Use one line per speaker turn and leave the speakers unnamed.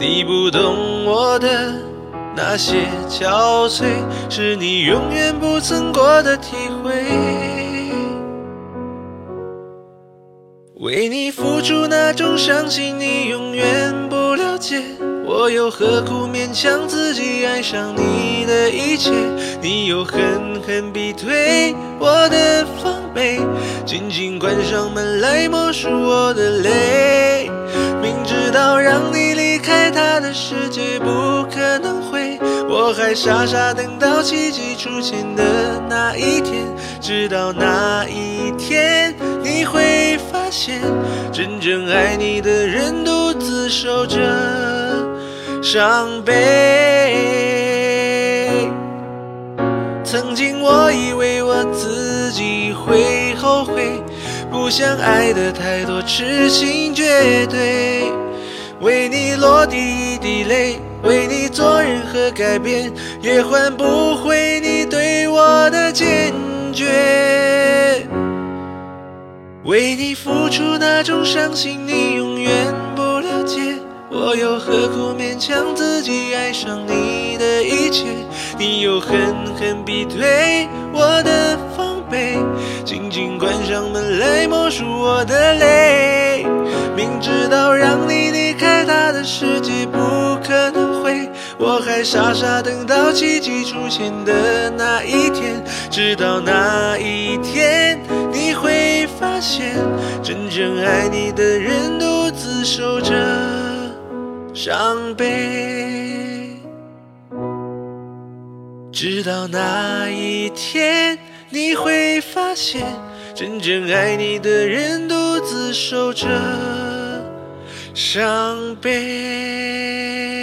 你不懂我的那些憔悴，是你永远不曾过的体会。为你付出那种伤心，你永远不了解。我又何苦勉强自己爱上你的一切？你又狠狠逼退我的防备，紧紧关上门来默数我的泪。明知道让你世界不可能会，我还傻傻等到奇迹出现的那一天。直到那一天，你会发现，真正爱你的人独自守着伤悲。曾经我以为我自己会后悔。不想爱的太多，痴心绝对。为你落第一滴泪，为你做任何改变，也换不回你对我的坚决。为你付出那种伤心，你永远不了解。我又何苦勉强自己爱上你的一切？你又狠狠逼退我的防备。紧紧关上门来默数我的泪，我还傻傻等到奇迹出现的那一天。直到那一天，你会发现，真正爱你的人独自守着伤悲。直到那一天。你会发现，真正爱你的人独自守着伤悲。